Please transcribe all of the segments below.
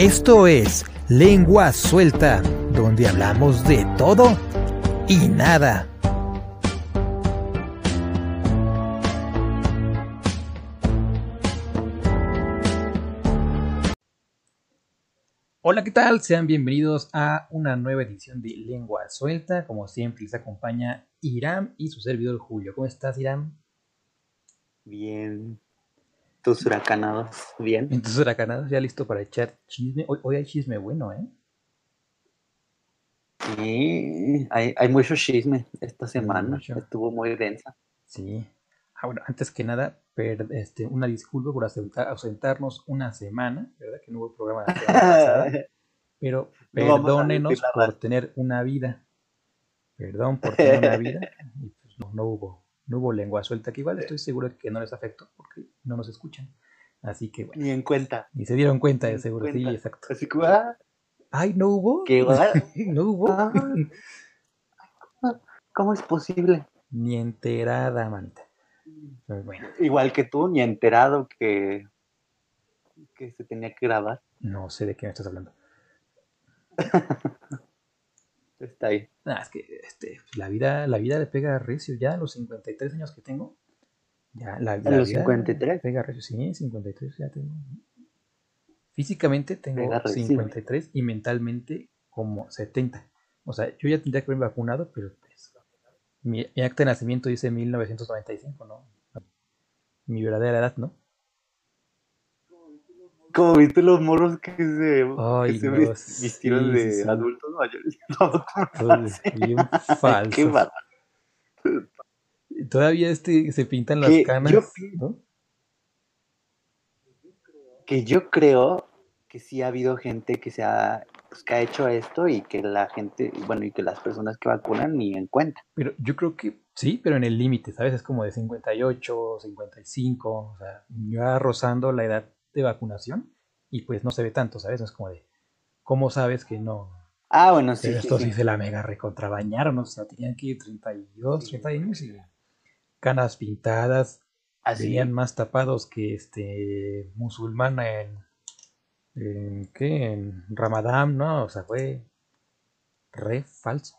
Esto es Lengua Suelta, donde hablamos de todo y nada. Hola, ¿qué tal? Sean bienvenidos a una nueva edición de Lengua Suelta. Como siempre, les acompaña Iram y su servidor Julio. ¿Cómo estás, Iram? Bien. Tus huracanados, bien. En tus huracanados, ya listo para echar chisme. Hoy, hoy hay chisme bueno, ¿eh? Sí, hay, hay mucho chisme esta semana. mucho. Estuvo muy densa. Sí. Ah, bueno, antes que nada, per- este, una disculpa por ausenta- ausentarnos una semana, ¿verdad? Que no hubo programa la semana pasada. Pero perdónenos por tener una vida. Perdón por tener una vida. Y pues no, no hubo, no hubo lengua suelta, que igual estoy seguro que no les afectó porque no nos escuchan. Así que bueno, Ni en cuenta. ni se dieron cuenta de seguro, sí, exacto. Así que, ah, Ay, no hubo. ¿qué no hubo. Ah. ¿Cómo es posible? Ni enterada, manita. Pues bueno, Igual que tú, ni enterado que, que se tenía que grabar. no sé de qué me estás hablando. Está ahí. Nah, es que este, la vida, la vida le pega recio ya a los 53 años que tengo. Ya, la, la los vida 53? Pega recio, sí, 53 ya tengo. Físicamente tengo Pega recio. 53 y mentalmente como 70. O sea, yo ya tendría que haberme vacunado, pero pues mi, mi acta de nacimiento dice 1995, ¿no? Mi verdadera edad, ¿no? Como viste los morros que se, Ay, que se no, vis- sí, vistieron de sí, adultos mayores. No, Qué. Todavía este, se pintan las Que canas, yo ¿no? que yo creo que sí ha habido gente que se ha, pues, que ha hecho esto y que la gente, bueno, y que las personas que vacunan ni en cuenta. Pero yo creo que sí, pero en el límite, ¿sabes? Es como de 58, 55, o sea, ya rozando la edad de vacunación y pues no se ve tanto, ¿sabes? No es como de, ¿cómo sabes que no? Ah, bueno, sí, Pero sí, sí. sí se la mega recontrabañaron, o sea, tenían que ir 32, 30 años y canas pintadas, Así. venían más tapados que este musulmana en, en ¿qué? En Ramadán, ¿no? O sea, fue re falso.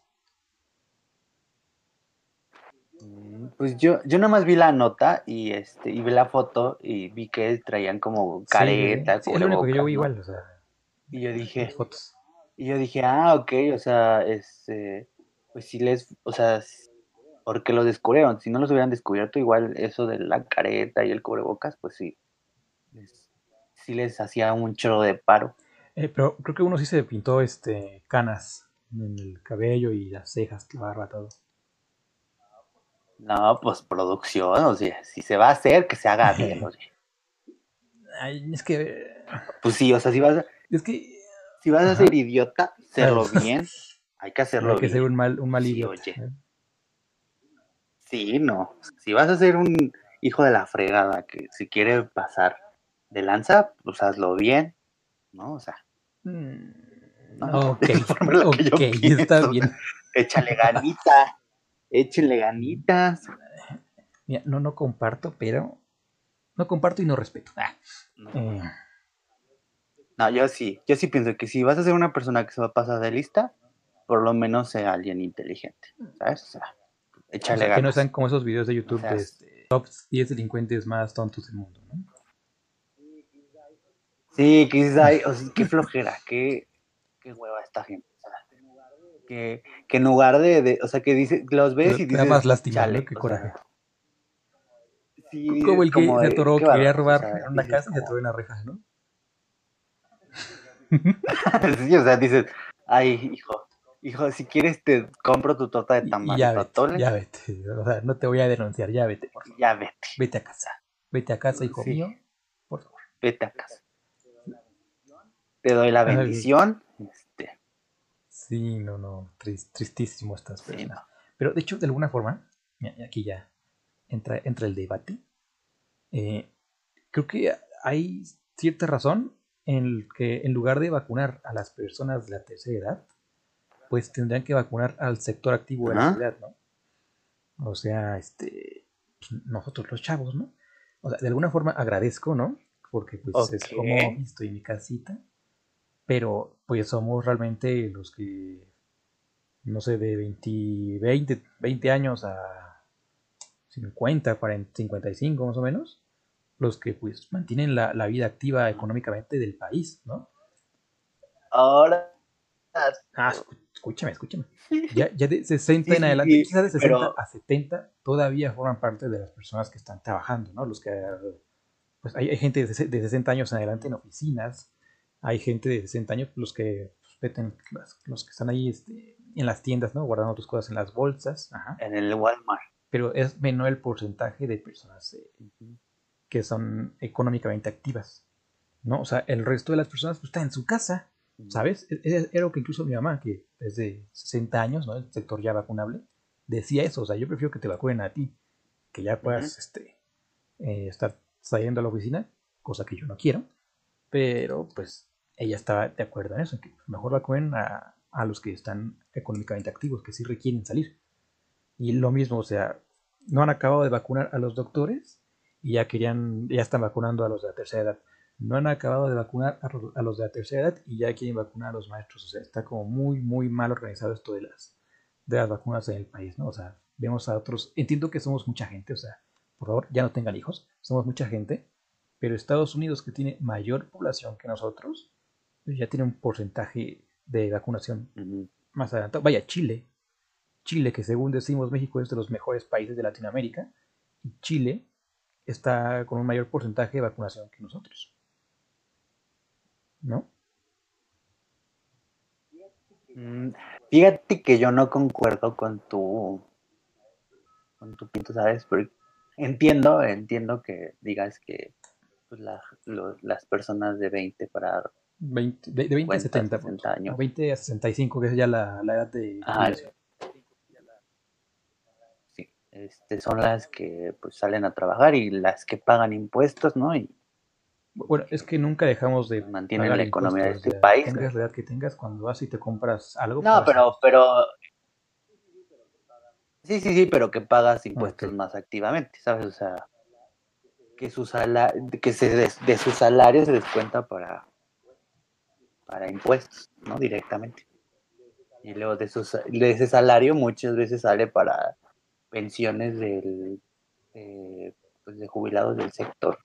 Mm, Pues yo, yo nada más vi la nota y este, y vi la foto y vi que traían como careta, sí, es lo único que yo vi cubrebocas, igual, ¿no? o sea, Y yo dije, fotos. y yo dije, ah, ok, o sea, este, pues sí les, o sea, porque los descubrieron, si no los hubieran descubierto, igual eso de la careta y el cubrebocas, pues sí, les- sí les hacía un chorro de paro. Eh, pero creo que uno sí se pintó este canas en el cabello y las cejas, la barba, todo. No, pues producción, o sea, si se va a hacer, que se haga bien, o sea. Ay, es que. Pues sí, o sea, si vas a, Es que. si vas a Ajá. ser idiota, hacerlo bien, hay que hacerlo Hay que bien. ser un mal, un mal Sí, idiota. oye. ¿eh? Sí, no. Si vas a ser un hijo de la fregada que si quiere pasar de lanza, pues hazlo bien, ¿no? O sea, Mm, No, Ok, ok, está bien. échale ganita, échale ganitas. Mira, no, no comparto, pero. No comparto y no respeto. Ah, No, eh, no, yo sí, yo sí pienso que si vas a ser una persona que se va a pasar de lista, por lo menos sea alguien inteligente, ¿sabes? O sea, o échale sea, que no ganas. sean como esos videos de YouTube O sea, de este, top 10 delincuentes más tontos del mundo, ¿no? Sí, ay, o sea, qué flojera, qué, qué hueva esta gente. Que, que en lugar de, de- o sea, que dice, los ves y dices, más lástima, chale. Qué o sea, coraje. sí, Como el que como se atoró, qué quería robar o sea, en una dices casa y se atoró en la reja, ¿no? sí, o sea, dices, ay, hijo, hijo, si quieres te compro tu torta de y tamal ya vete, atole, ya vete. O sea, no te voy a denunciar, ya vete, por favor. ya vete, Vete a casa. Vete a casa, hijo Sí. mío. Por favor. vete a casa. Te doy la bendición, Sí, no, no. tris- tristísimo estás. sí, Pero, no. pero de hecho, de alguna forma, aquí ya entra, entra el debate. Eh, creo que hay cierta razón en que en lugar de vacunar a las personas de la tercera edad, pues tendrían que vacunar al sector activo de la sociedad, ¿no? O sea, este, pues, nosotros los chavos, ¿no? O sea, de alguna forma agradezco, ¿no? Porque pues es como estoy en mi casita, pero pues somos realmente los que, no sé, de 20, 20, 20 años a 50, 40, 55 más o menos, los que pues mantienen la, la vida activa económicamente del país, ¿no? Ahora. Ah, escúchame, escúchame. Ya, ya de 60 en adelante, quizás de 60 a 70, todavía forman parte de las personas que están trabajando, ¿no? Los que, pues hay, hay gente de, de 60 años en adelante en oficinas, hay gente de 60 años, los que pues, los, los, que están ahí este, en las tiendas, ¿no? Guardando tus cosas en las bolsas. Ajá. En el Walmart. Pero es menor el porcentaje de personas eh, que son económicamente activas, ¿no? O sea, el resto de las personas pues, está en su casa, ¿sabes? Era lo que incluso mi mamá, que es de 60 años, ¿no? El sector ya vacunable, decía eso, o sea, yo prefiero que te vacunen a ti, que ya puedas este, eh, estar saliendo a la oficina, cosa que yo no quiero, pero pues ella estaba de acuerdo en eso, que mejor vacunen a, a los que están económicamente activos, que sí requieren salir. Y lo mismo, o sea, no han acabado de vacunar a los doctores y ya querían, ya están vacunando a los de la tercera edad. No han acabado de vacunar a los de la tercera edad y ya quieren vacunar a los maestros. O sea, está como muy, muy mal organizado esto de las, de las vacunas en el país, ¿no? O sea, vemos a otros, entiendo que somos mucha gente, o sea, por favor, ya no tengan hijos, somos mucha gente, pero Estados Unidos, que tiene mayor población que nosotros, ya tiene un porcentaje de vacunación uh -huh. más adelantado. Vaya, Chile. Chile, que según decimos México es de los mejores países de Latinoamérica, y Chile está con un mayor porcentaje de vacunación que nosotros. ¿No? Mm, fíjate que yo no concuerdo con tu con tu punto, ¿sabes? Porque entiendo, entiendo que digas que pues, la, lo, las personas de 20 para 20, de, de 20 a 70, 60 años. 20 a 65, que es ya la, la edad de Ajá, sí, este, son las que pues salen a trabajar y las que pagan impuestos, ¿no? Y bueno, es que nunca dejamos de mantienen la economía de este país. Tengas la edad que tengas, cuando vas y te compras algo. No, pero, pero. Sí, sí, sí, pero que pagas impuestos okay. más activamente, ¿sabes? O sea, que, su sala... que se des... de su salario se descuenta para, para impuestos, ¿no? Directamente. Y luego de, sus, de ese salario muchas veces sale para pensiones del, eh, pues de jubilados del sector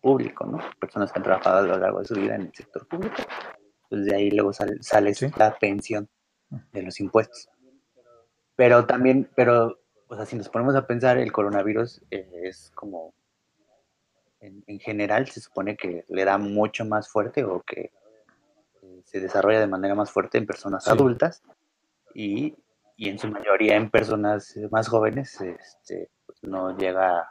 público, ¿no? Personas que han trabajado a lo largo de su vida en el sector público. Pues de ahí luego sale, sale ¿Sí? la pensión de los impuestos. Pero también, pero, o sea, si nos ponemos a pensar, el coronavirus eh, es como, en, en, general, se supone que le da mucho más fuerte o que se desarrolla de manera más fuerte en personas sí. adultas y, y, en su mayoría en personas más jóvenes este, pues no llega,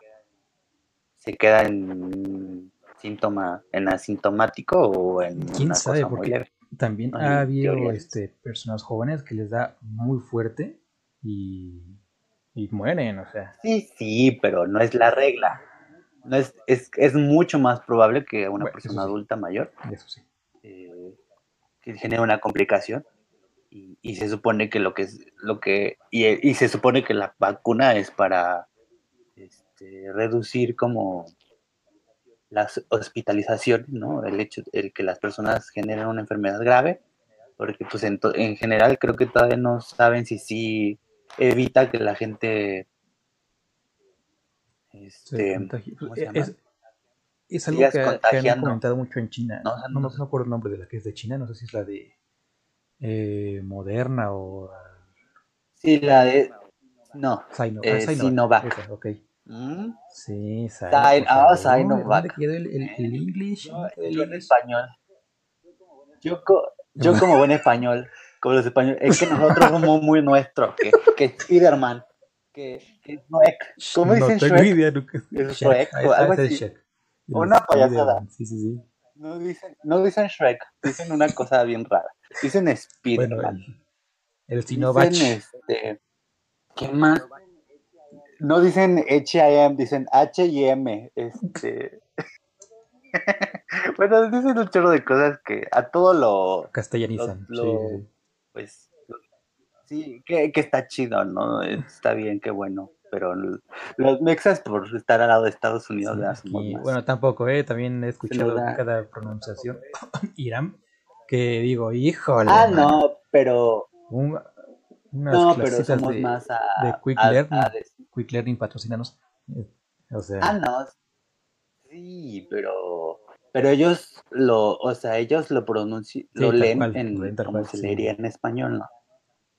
se queda en síntoma, en asintomático o en ¿Quién una sabe? Cosa Porque también no, ha habido este, personas jóvenes que les da muy fuerte y, y, mueren, o sea. Sí, sí, pero no es la regla. No es, es, es mucho más probable que una bueno, persona sí. adulta mayor eso sí. eh, que genere una complicación. Y, y, se supone que lo que es lo que y, y, se supone que la vacuna es para este, reducir como las hospitalizaciones, ¿no? El hecho el que las personas generen una enfermedad grave, porque pues en, en general creo que todavía no saben si sí evita que la gente este, es, es, algo que, que, han comentado mucho en China. No, no, no, no acuerdo el nombre de la que es de China, no sé si es la de eh, Moderna o. Sí, la de. No, Sino, eh, ah, Sinovac. Sinovac. Esa, ok. ¿Mm? Sí, ah, Sinovac. ¿Dónde quedó el, el, el English? No, el en español. Yo, yo como buen español como los españoles, es que nosotros somos muy nuestros, que, que Spiderman, que, que Shrek, ¿cómo no dicen Shrek? Idea, no, que... Es Shrek, o algo así. Shrek. Una payasada. Sí, sí, sí. No dicen, no dicen Shrek, dicen una cosa bien rara. Dicen Spiderman. Bueno, el, el Sinovac. Dicen este, ¿qué más? No dicen H.I.M., dicen H.I.M., este... bueno, dicen un chorro de cosas que a todo lo... Castellanizan, lo, lo, sí, sí pues sí, que, que, está chido, ¿no? Está bien, qué bueno. Pero los mexas por estar al lado de Estados Unidos sí, y, Bueno, tampoco, ¿eh? También he escuchado cada pronunciación. Irán, que digo, híjole. Ah, man, no, pero. un- unas No, pero somos de, más a. de Quick a- Learning. a Quick Learning patrocínanos. Eh, O sea, Ah, no. Sí, pero. Pero ellos lo. O sea, ellos lo pronuncian. lo leen cual, en. como se leería en español, ¿no?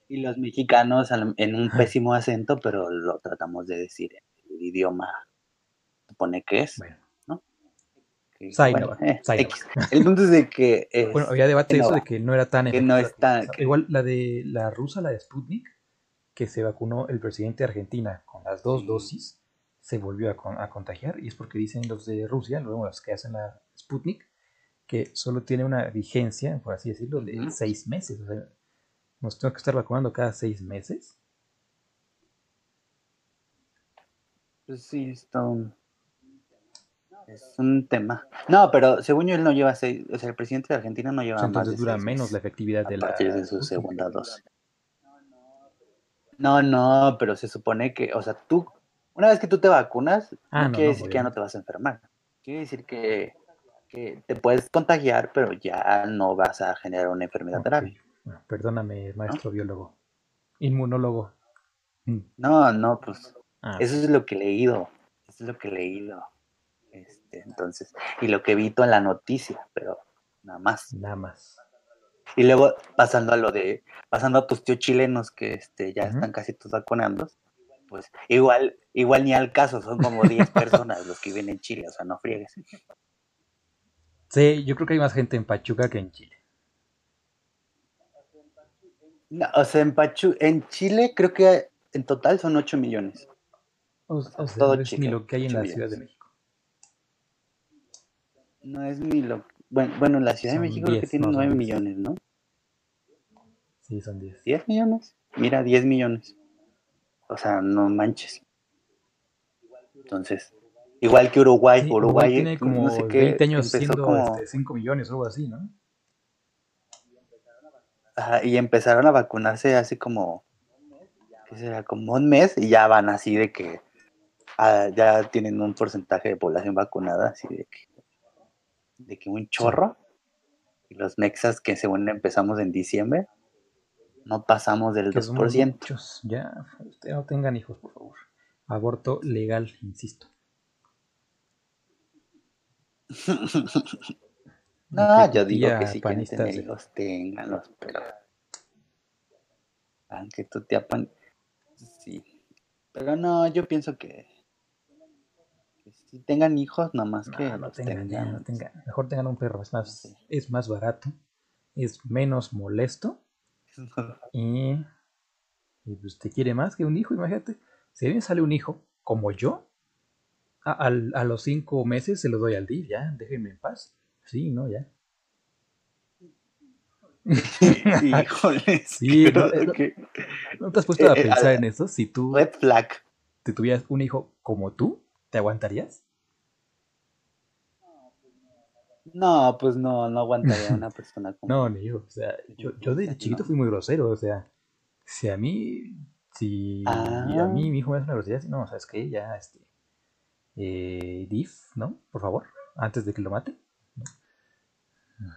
Y los mexicanos en un pésimo acento, pero lo tratamos de decir en el idioma. Supone que es. bueno. que- Sainova, bueno, eh. X. El punto es de que. es- Bueno, había debate de eso no, de que no era tan que no es tan- que- Igual la de la rusa, la de Sputnik, que se vacunó el presidente de Argentina con las dos Sí. dosis, se volvió a, con- a contagiar. Y es porque dicen los de Rusia, luego los que hacen la Sputnik, que solo tiene una vigencia, por así decirlo, de seis meses. O sea, nos tengo que estar vacunando cada seis meses. Pues sí, es todo un, es un tema. No, pero según yo él no lleva seis, o sea, el presidente de Argentina no lleva O sea, más de dura seis menos meses la efectividad a de la partir de su segunda dosis. No, no, pero se supone que, o sea, tú, una vez que tú te vacunas, Ah, no no, quiere no, decir que ya no te vas a enfermar. Quiere decir que, que te puedes contagiar, pero ya no vas a generar una enfermedad Ok. grave. Bueno, perdóname, maestro biólogo. Inmunólogo. Mm. No, no, pues Ah, Eso es lo que he leído. Eso es lo que he leído. Este, entonces, y lo que he visto en la noticia, pero nada más. nada más. Y luego, pasando a lo de, pasando a tus tíos chilenos que este, ya están casi todos vacunando, pues igual, igual ni al caso, son como 10 personas los que viven en Chile, o sea, no friegues. Sí, yo creo que hay más gente en Pachuca que en Chile. No, o sea, en Pachu, en Chile creo que en total son 8 millones. O, o sea, Todo no es ni lo que hay en la Ciudad de millones. México. No es ni lo... Bueno, bueno la Ciudad Son de México creo que 10, tiene no, son 9 10. millones, ¿no? Sí, son 10. 10 millones. Mira, 10 millones. O sea, no manches. Entonces, igual que Uruguay, Sí, Uruguay tiene no como sé qué, 20 años siendo como- este, 5 millones o algo así, ¿no? Ajá, y empezaron a vacunarse hace como, ¿qué será? Como un mes y ya van así de que ah, ya tienen un porcentaje de población vacunada, así de que, de que un chorro. Y los mexas que según empezamos en diciembre, no pasamos del Que somos 2%. muchos. Ya, ustedes no tengan hijos, por favor. Aborto legal, insisto. No, yo digo que si quieren tener hijos, ténganlos, pero. Aunque tu tía pan. Sí. Pero no, yo pienso que. que si tengan hijos, nomás que No, no los tengan, ya, tengan. no tengan. Mejor tengan un perro, es más, Sí. es más barato, es menos molesto y, y pues te quiere más que un hijo, imagínate. Si me sale un hijo como yo, a, a los cinco meses se lo doy al DIF, ya, déjenme en paz. Sí, no, ya. Híjole, Sí, no, no, que- ¿No te has puesto a Eh, eh, pensar en eso? Si tú Red flag. te tuvieras un hijo como tú, ¿te aguantarías? No, pues no, no aguantaría a una persona como. No, ni yo. O sea, yo, yo de Sí, chiquito fui muy grosero. O sea, si a mí, si Ah. a mí mi hijo me hace una grosería, no, ¿sabes qué? Ya, este, eh, DIF, ¿no? Por favor, antes de que lo mate.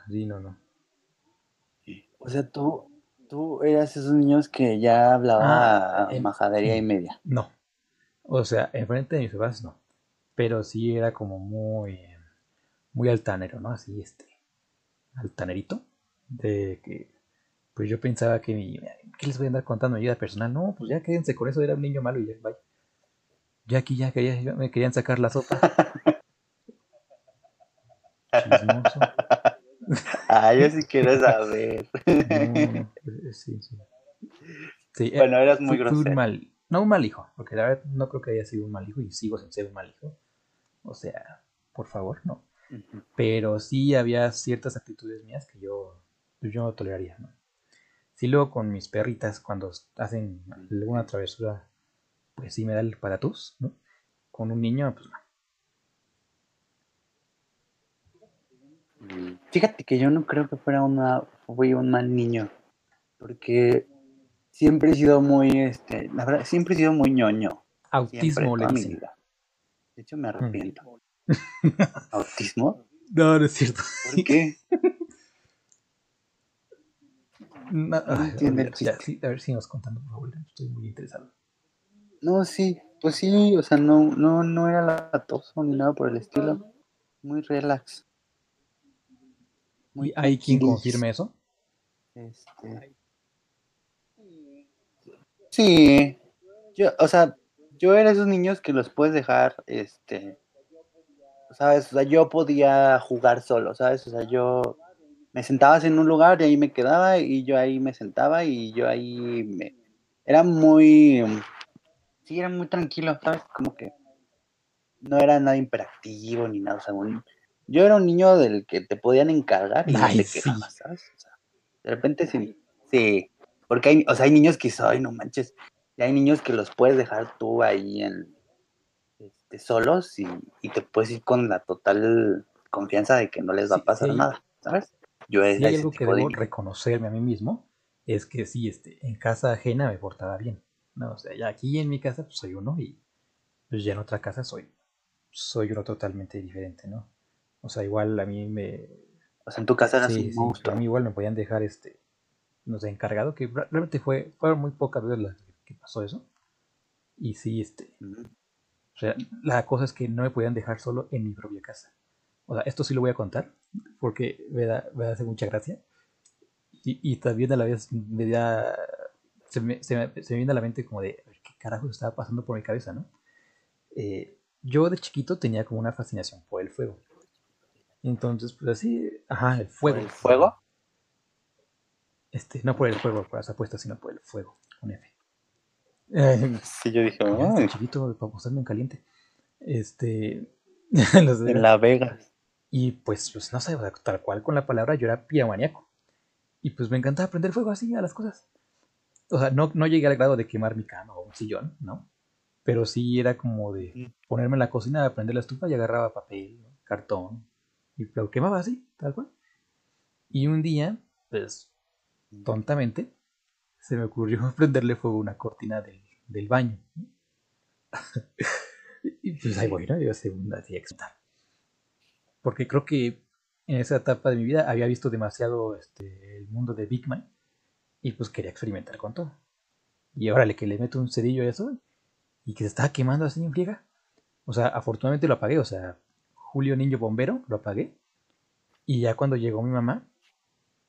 Sí, no, no. O sea, tú, tú eras esos niños que ya hablaba Ah, em, majadería y media. No. O sea, enfrente de mis papás, no. Pero sí era como muy, muy altanero, ¿no? Así, este, altanerito. De que, pues yo pensaba que mi, ¿qué les voy a andar contando mi vida personal? No, pues ya quédense con eso, era un niño malo y ya, bye. Ya aquí ya quería, me querían sacar la sopa. Chismoso. Ah, yo sí quiero saber. No, eh, sí, sí. Sí, eh, Bueno, eras muy un grosero. mal, no un mal hijo, porque la verdad no creo que haya sido un mal hijo y sigo sin ser un mal hijo. O sea, por favor, no. Pero sí había ciertas actitudes mías que yo, pues, yo no toleraría, ¿no? Sí, luego con mis perritas, cuando hacen alguna travesura, pues sí me da el patatús, ¿no? Con un niño, pues no. Mm, Fíjate que yo no creo que fuera una, fui un mal niño, porque siempre he sido muy, este, la verdad, siempre he sido muy ñoño, siempre, Autismo le mi vida. De hecho, me arrepiento. ¿Autismo? No, no es cierto. ¿Por qué? No, No ay, entiendo el olvídalo, ya, chiste. sí, a ver si nos contando, por favor. Estoy muy interesado. No, sí, pues sí, o sea, no, no, no era latoso ni nada por el estilo. Muy relax. ¿Y hay quien confirme eso? Este. Sí, yo, o sea, yo era esos niños que los puedes dejar, este, ¿sabes? O sea, yo podía jugar solo, ¿sabes? O sea, yo me sentabas en un lugar y ahí me quedaba y yo ahí me sentaba y yo ahí me... Era muy... Sí, era muy tranquilo, ¿sabes? Como que no era nada imperactivo ni nada, o sea, un- yo era un niño del que te podían encargar y no te sí. quedabas, ¿sabes? O sea, de repente sí, sí, porque hay, o sea, hay niños que soy, no manches, y hay niños que los puedes dejar tú ahí en este, solos y, y te puedes ir con la total confianza de que no les va Sí, a pasar sí. nada, ¿sabes? Yo era hay algo que de debo reconocerme a mí mismo, es que sí, este, en casa ajena me portaba bien. No, o sea, ya aquí en mi casa pues, soy uno y pues, ya en otra casa soy, soy uno totalmente diferente, ¿no? O sea, igual a mí me... O sea, en tu casa eras Sí, un sí, monstruo. a mí igual me podían dejar, este, no sé, encargado, que realmente fue, fueron muy pocas veces las que pasó eso. Y sí, este, o sea, la cosa es que no me podían dejar solo en mi propia casa. O sea, esto sí lo voy a contar porque me, da, me hace mucha gracia. Y, y también a la vez me da. Se me, se me- se me viene a la mente como de qué carajo estaba pasando por mi cabeza, ¿no? Eh, yo de chiquito tenía como una fascinación por el fuego. Entonces, pues así, ajá, el ¿Por fuego. el fuego? Este, no por el fuego, por las apuestas, sino por el fuego, con F. Eh, Sí, yo dije, "Ay, estoy chiquito para posarme en caliente. Este. en La Vegas. Y pues, pues no sé, tal cual con la palabra yo era piramaníaco. Y pues me encantaba prender fuego así a las cosas. O sea, no, no llegué al grado de quemar mi cama o un sillón, ¿no? Pero sí era como de ponerme en la cocina, prender la estufa y agarraba papel, cartón. Y lo quemaba así, tal cual. Y un día, pues, tontamente, se me ocurrió prenderle fuego a una cortina del, del baño. y pues ahí voy, ¿no? Yo segunda así explotar. Porque creo que en esa etapa de mi vida había visto demasiado este, el mundo de Big Man y pues quería experimentar con todo. Y órale, que le meto un cerillo a eso y que se estaba quemando así en friega. O sea, afortunadamente lo apagué, o sea, Julio Niño Bombero lo apagué. Y ya cuando llegó mi mamá,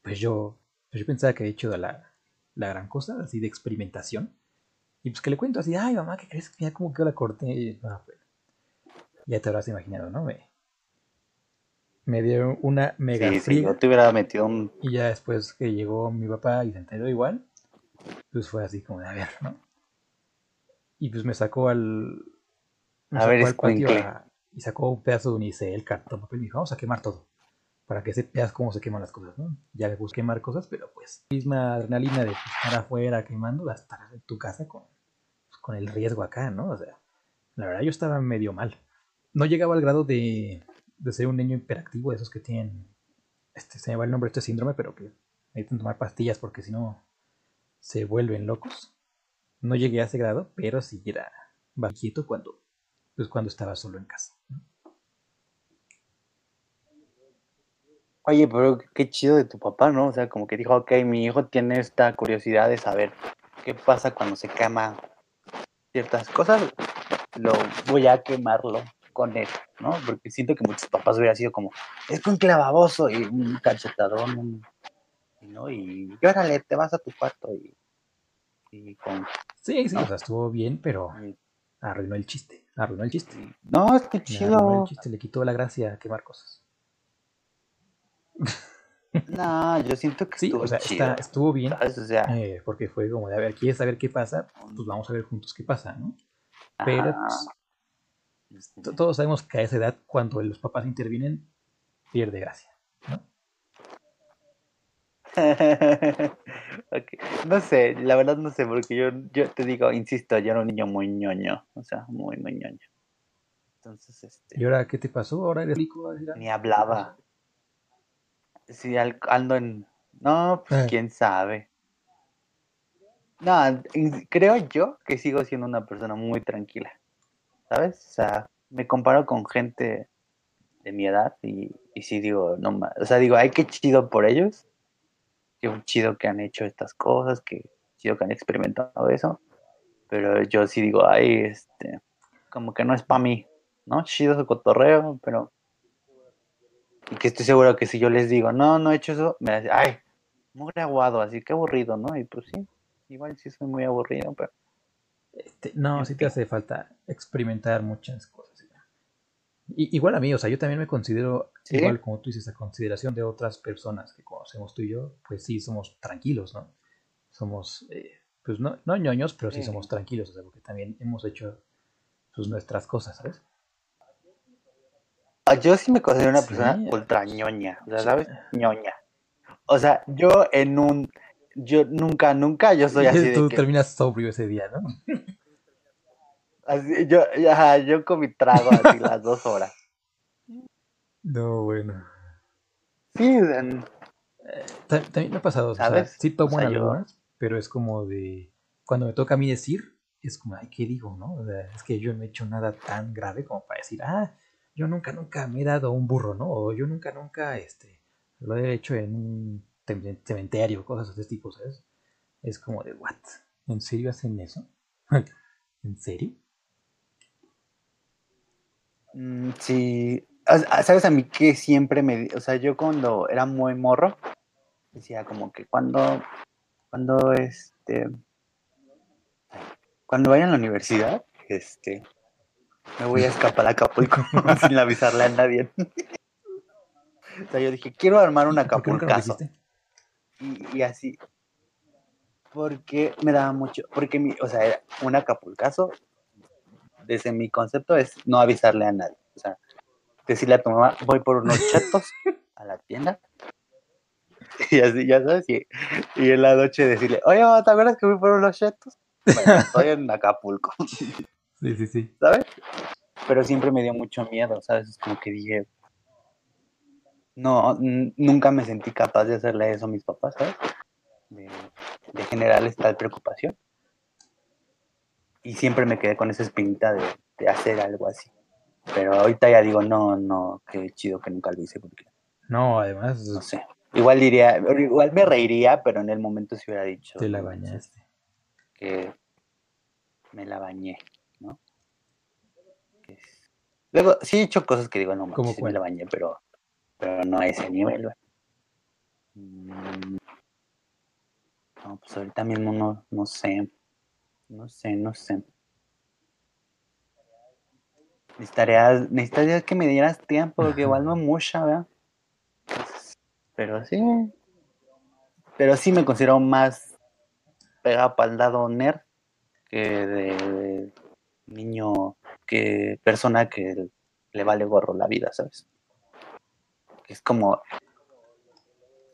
pues yo, pues yo pensaba que había hecho la, la gran cosa, así de experimentación. Y pues que le cuento así, ay mamá, ¿qué crees que ya como quedó la? Y, ah, pues, ya te habrás imaginado, ¿no? Me, me dio una mega Sí, sí, friega. yo te hubiera metido un... Y ya después que llegó mi papá y se enteró igual, pues fue así como de a ver, ¿no? Y pues me sacó al. Me A sacó ver, al patio a- y sacó un pedazo de unicel, cartón, papel, y dijo, vamos a quemar todo. Para que sepas cómo se queman las cosas, ¿no? Ya le a quemar cosas, pero pues, misma adrenalina de estar afuera quemando, va a en tu casa con, pues, con el riesgo acá, ¿no? O sea, la verdad yo estaba medio mal. No llegaba al grado de, de ser un niño hiperactivo, de esos que tienen, este, se me va el nombre de este síndrome, pero que necesitan tomar pastillas porque si no se vuelven locos. No llegué a ese grado, pero sí era bajito cuando, pues cuando estaba solo en casa. Oye, pero qué chido de tu papá, ¿no? O sea, como que dijo, ok, mi hijo tiene esta curiosidad de saber qué pasa cuando se quema ciertas cosas, lo voy a quemarlo con él, ¿no? Porque siento que muchos papás hubieran sido como, es un clavaboso y un cachetadón, un- ¿no? Y llórale, te vas a tu cuarto y, y con... Sí, sí, ¿No? o sea, estuvo bien, pero y- arruinó el chiste. Arruinó el chiste. no, es que Le arruinó chido. el chiste, le quitó la gracia a quemar cosas. No, yo siento que Sí, estuvo o sea, chido. está- estuvo bien, ¿sabes? O sea, eh, porque fue como de, a ver, ¿quieres saber qué pasa? Pues vamos a ver juntos qué pasa, ¿no? Pero pues, to- todos sabemos que a esa edad, cuando los papás intervienen, pierde gracia, No sé, la verdad no sé, porque yo, yo te digo, insisto, yo era un niño muy ñoño, o sea, muy, muy ñoño. Entonces, este, ¿Y ahora qué te pasó? ¿Ahora eres rico? ni hablaba. Al- ando en... No, pues Ah. quién sabe. No, creo yo que sigo siendo una persona muy tranquila, ¿sabes? O sea, me comparo con gente de mi edad y, y sí digo, no más, o sea, digo, ay, qué chido por ellos, qué chido que han hecho estas cosas, que chido que han experimentado eso, pero yo sí digo, ay, este, como que no es para mí, ¿no? Chido su cotorreo, pero... Y que estoy seguro que si yo les digo, no, no he hecho eso, me dicen, ay, muy aguado, así que aburrido, ¿no? Y pues sí, igual sí soy muy aburrido, pero... Este, no, sí te hace falta experimentar muchas cosas. igual a mí, o sea, yo también me considero, igual como tú dices, a consideración de otras personas que conocemos tú y yo, pues sí, somos tranquilos, ¿no? Somos, eh, pues no, no ñoños, pero sí, somos tranquilos, o sea, porque también hemos hecho pues, nuestras cosas, ¿sabes? Ah, yo sí me considero una persona ultra ñoña, o sea, ¿sabes? ñoña. O sea, yo en un yo nunca, nunca, yo soy así. Tú terminas sobrio ese día, ¿no? Así, yo, ajá, yo con mi trago así las dos horas. No, bueno. Sí, también me ha pasado, ¿sabes? sí tomo algunas, pero es como de, cuando me toca a mí decir, es como, ay, ¿qué digo, no? O sea, es que yo no he hecho nada tan grave como para decir, ah, yo nunca, nunca me he dado un burro, ¿no? O yo nunca, nunca, este, lo he hecho en un cementerio, cosas de este tipo, ¿sabes? Es como de, ¿what? ¿En serio hacen eso? ¿En serio? Mm, sí. ¿Sabes a mí que siempre me... O sea, yo cuando era muy morro, decía como que cuando... Cuando este... Cuando vaya a la universidad, este... Me voy a escapar a Acapulco sin avisarle a nadie. o sea, yo dije, quiero armar un Acapulcazo y, así. Porque me daba mucho, porque mi, o sea, era un acapulcazo, desde mi concepto es no avisarle a nadie. O sea, decirle a tu mamá, voy por unos chetos a la tienda. Y así, ya sabes, y, en la noche decirle, oye, mamá, ¿te acuerdas que voy por unos chetos? Bueno, estoy en Acapulco. Sí, sí, sí. ¿Sabes? Pero siempre me dio mucho miedo, ¿sabes? Es como que dije, no, nunca me sentí capaz de hacerle eso a mis papás, ¿sabes? De, de generarles tal preocupación. Y siempre me quedé con esa espinita de, hacer algo así. Pero ahorita ya digo, no, no, qué chido que nunca lo hice porque... No, además... No sé. Igual diría, igual me reiría, pero en el momento si hubiera dicho... Te la bañaste. Que me la bañé. Luego, sí he hecho cosas que digo, no, me la bañé, pero pero no a ese nivel. Mm. No, pues ahorita mismo no, no sé, no sé, no sé. Necesitaría, necesitaría que me dieras tiempo, porque igual no mucha, ¿verdad? pero sí, pero sí me considero más pegado para el lado nerd que de niño, que persona que le vale gorro la vida, ¿sabes? es como,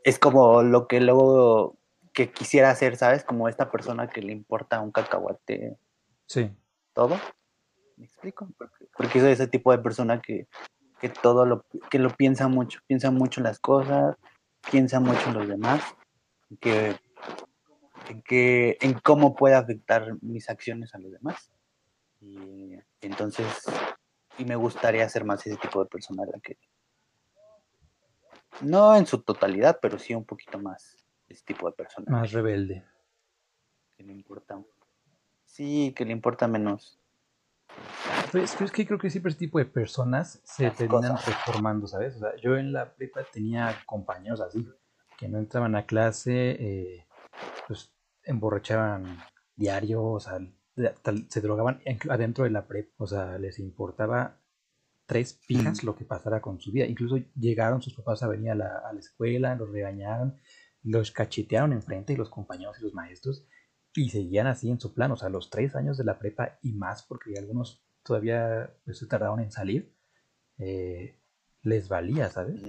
es como lo que luego que quisiera hacer, ¿sabes? Como esta persona que le importa un cacahuate. Sí. Todo. ¿Me explico? Porque, soy ese tipo de persona que, que todo lo, que lo piensa mucho, piensa mucho en las cosas, piensa mucho en los demás, que, en, que, en cómo puede afectar mis acciones a los demás. Y entonces, y me gustaría ser más ese tipo de persona la que, no en su totalidad, pero sí un poquito más ese tipo de persona. Más rebelde. Que le importa. Sí, que le importa menos. Pues, es que creo que siempre ese tipo de personas se terminan reformando, ¿sabes? O sea, yo en la prepa tenía compañeros así, que no entraban a clase, eh, pues emborrachaban diario, o sea, se drogaban adentro de la prepa, o sea, les importaba tres pijas lo que pasara con su vida. Incluso llegaron sus papás a venir a la, a la escuela, los regañaron, los cachetearon enfrente de los compañeros y los maestros y seguían así en su plan, o sea, los tres años de la prepa y más, porque algunos todavía pues, se tardaron en salir, eh, les valía, ¿sabes?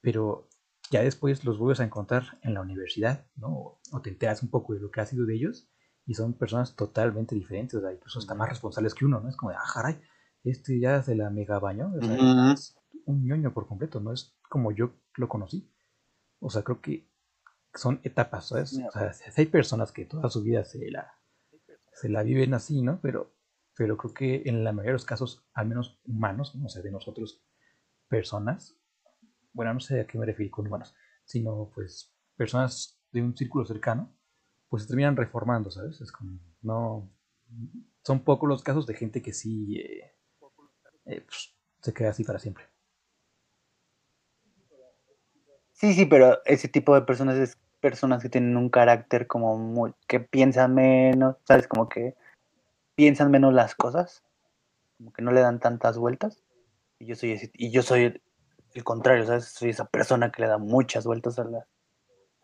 Pero ya después los vuelves a encontrar en la universidad, ¿no? O te enteras un poco de lo que ha sido de ellos y son personas totalmente diferentes, o sea, incluso hasta más responsables que uno, ¿no? Es como de, ah, caray, este ya se la mega baño, es un ñoño por completo, no es como yo lo conocí. O sea, creo que son etapas, ¿sabes? O sea, hay personas que toda su vida se la, se la viven así, ¿no? Pero, pero creo que en la mayoría de los casos, al menos humanos, no sé, de nosotros, personas, bueno, no sé a qué me refiero con humanos, sino pues personas de un círculo cercano, pues se terminan reformando, ¿sabes? Es como, no, son pocos los casos de gente que sí eh, eh, pues, se queda así para siempre. Sí, sí, pero ese tipo de personas es personas que tienen un carácter como muy, que piensan menos, ¿sabes? Como que piensan menos las cosas, como que no le dan tantas vueltas. Y yo soy ese, y yo soy el, contrario, ¿sabes? Soy esa persona que le da muchas vueltas a,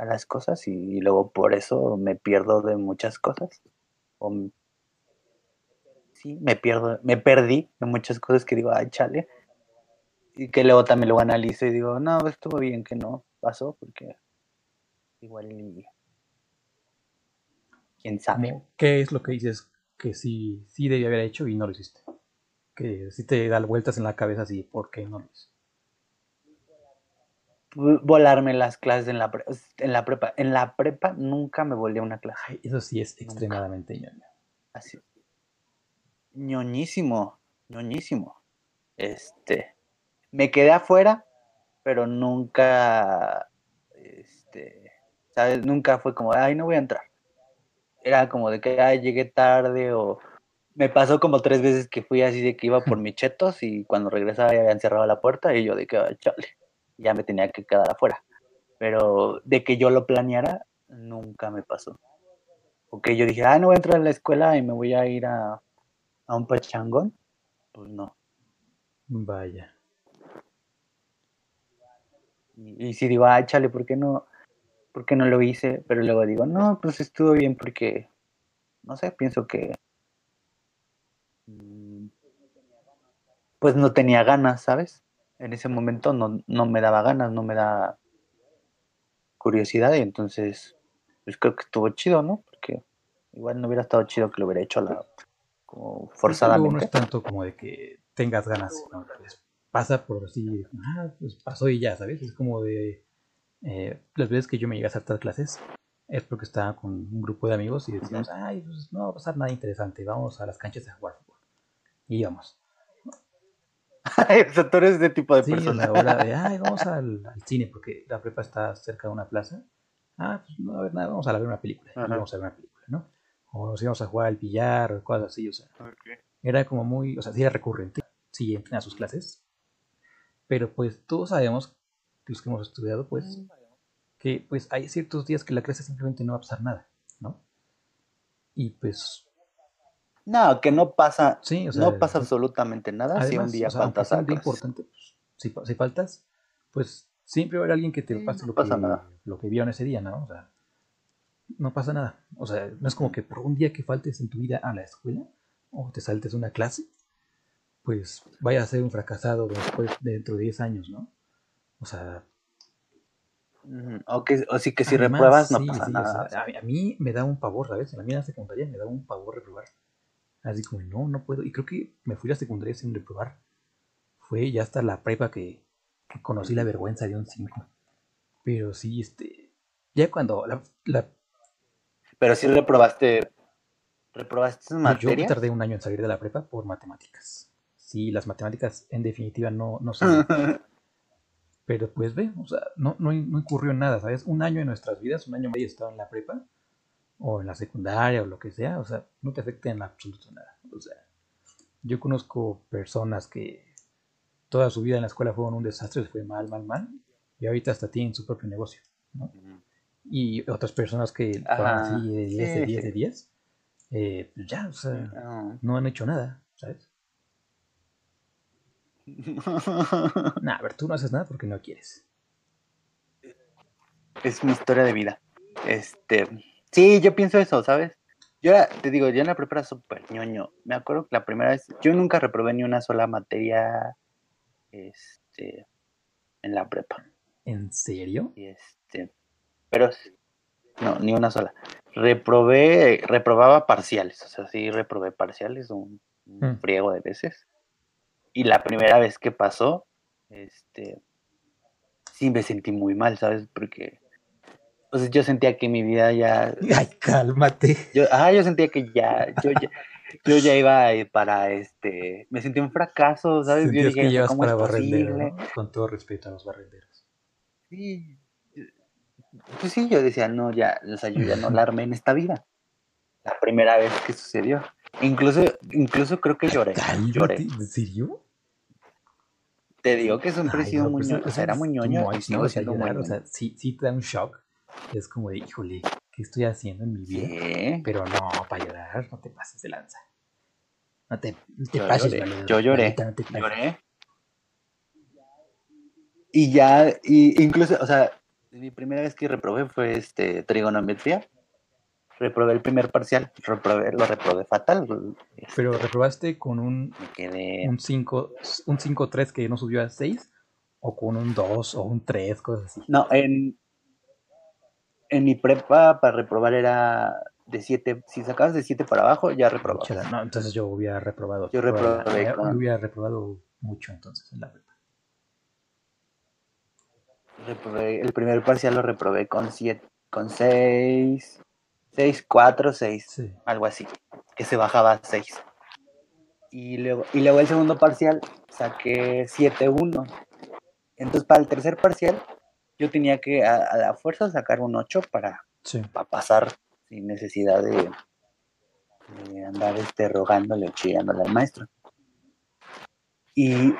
a las cosas y, luego por eso me pierdo de muchas cosas. O, sí, me pierdo, me perdí de muchas cosas que digo, ay, chale. Y que luego también lo analizo y digo, no, estuvo bien que no pasó porque igual y... quién sabe. ¿Qué es lo que dices que sí, sí debía haber hecho y no lo hiciste? Que si te da vueltas en la cabeza así, ¿por qué no lo hiciste? Volarme las clases en la, en la prepa. En la prepa nunca me volé una clase. eso sí es extremadamente ñoño. Así. ñoñísimo, ñoñísimo. Este, me quedé afuera, pero nunca, este, ¿sabes? Nunca fue como, ay, no voy a entrar. Era como de que, ay, llegué tarde o me pasó como tres veces que fui así de que iba por mis chetos y cuando regresaba ya habían cerrado la puerta y yo de que, ay, chale, ya me tenía que quedar afuera. Pero de que yo lo planeara, nunca me pasó. O que yo dije, ah, no voy a entrar a la escuela y me voy a ir a, a un pachangón, pues no. Vaya. Y, si digo, ah, chale, ¿por qué no? ¿Por qué no lo hice? Pero luego digo, no, pues estuvo bien porque, no sé, pienso que mm, pues no tenía ganas, ¿sabes? En ese momento no, no me daba ganas, no me da curiosidad y entonces pues creo que estuvo chido, ¿no? Porque igual no hubiera estado chido que lo hubiera hecho la como forzadamente. No es tanto como de que tengas ganas, ¿no? pasa por así, ah, pues pasó y ya, ¿sabes? Es como de eh, las veces que yo me llegué a saltar clases es porque estaba con un grupo de amigos y decíamos, ay, pues no va a pasar nada interesante, vamos a las canchas a jugar fútbol. Y íbamos. o sea, tú eres de tipo de sí, persona. la hora de, ay, vamos al, cine porque la prepa está cerca de una plaza. Ah, pues no a ver nada, vamos a ver una película. vamos a ver una película, ¿no? O nos íbamos a jugar al billar o cosas así, o sea. Era como muy, o sea, sí era recurrente. Sí, entren a sus clases. Pero pues todos sabemos, los que hemos estudiado, pues, que pues hay ciertos días que la clase simplemente no va a pasar nada, ¿no? Y pues... No, que no pasa, sí, o sea, no pasa absolutamente nada si un día faltas a importante, pues, si, si, faltas, pues siempre va a haber alguien que te pase lo, que, lo que vio en ese día, ¿no? O sea, no pasa nada. O sea, no es como que por un día que faltes en tu vida a la escuela o te saltes una clase, pues vaya a ser un fracasado después dentro de 10 años, ¿no? O sea... O, que, o sí que si repruebas no pasa nada. a, mí me da un pavor, ¿sabes? En la secundaria me da un pavor reprobar. Así como, no, no puedo. Y creo que me fui a la secundaria sin reprobar. Fue ya hasta la prepa que, conocí la vergüenza de un 5. Pero sí, este... Ya cuando la... la pero sí reprobaste... ¿Reprobaste materias? Yo tardé un año en salir de la prepa por matemáticas sí, las matemáticas en definitiva no, no son. Pero pues ve, o sea, no, no, no, ocurrió nada, ¿sabes? Un año en nuestras vidas, un año medio estado en la prepa, o en la secundaria, o lo que sea, o sea, no te afecta en absoluto nada. O sea, yo conozco personas que toda su vida en la escuela fueron un desastre, les fue mal, mal, mal, y ahorita hasta tienen su propio negocio, ¿no? Y otras personas que fueron así de 10, de 10, de 10, eh, pues ya, o sea, no han hecho nada, ¿sabes? nah, a ver, tú no haces nada porque no quieres. Es mi historia de vida. Este, sí, yo pienso eso, ¿sabes? Yo te digo, yo en la prepa era súper ñoño. Me acuerdo que la primera vez, yo nunca reprobé ni una sola materia, este, en la prepa. ¿En serio? este, pero, no, ni una sola. Reprobé, reprobaba parciales, o sea, sí reprobé parciales un, un mm. friego de veces y la primera vez que pasó, este, sí me sentí muy mal, ¿sabes? Porque, sea, yo sentía que mi vida ya... Ay, cálmate. Yo, ah, yo sentía que ya, yo ya, yo ya iba para este, me sentí un fracaso, ¿sabes? Yo dije, que ¿cómo para es Con todo respeto a los barrenderos. Sí, Pues sí, yo decía, no, ya, o sea, yo ya no la armé en esta vida. La primera vez que sucedió. Incluso, incluso creo que lloré. Cálmate, Lloré. ¿En serio? Te digo que siempre he sido no, muy pues, ñoño. O sea, era muy ñoño no, no o sea, sí, sí te da un shock. Es como de, híjole, ¿qué estoy haciendo en mi vida? Sí. Pero no, para llorar, no te pases de lanza. No te, no te Yo pases, lloré, yo lloré, no te. Lloré. Y ya, y incluso, o sea, mi primera vez que reprobé fue este trigonometría. Reprobé el primer parcial, reprobé, lo reprobé fatal. Pero reprobaste con un me quedé. un 5 un 5-3 que no subió a 6 o con un 2 o un 3, cosas así. No, en, en mi prepa para reprobar era de 7. Si sacabas de 7 para abajo, ya reprobabas. Chala, No, entonces yo hubiera reprobado. Yo reprobé yo con- hubiera reprobado mucho entonces en la prepa. Reprobé- el primer parcial lo reprobé con 7, con 6, 6, 4, 6. Sí. algo así, que se bajaba a 6. Y luego, y luego el segundo parcial saqué 7-1. Entonces para el tercer parcial yo tenía que a, a la fuerza sacar un 8 para, Sí. para pasar sin necesidad de, de andar este, rogándole o chillándole al maestro. Y,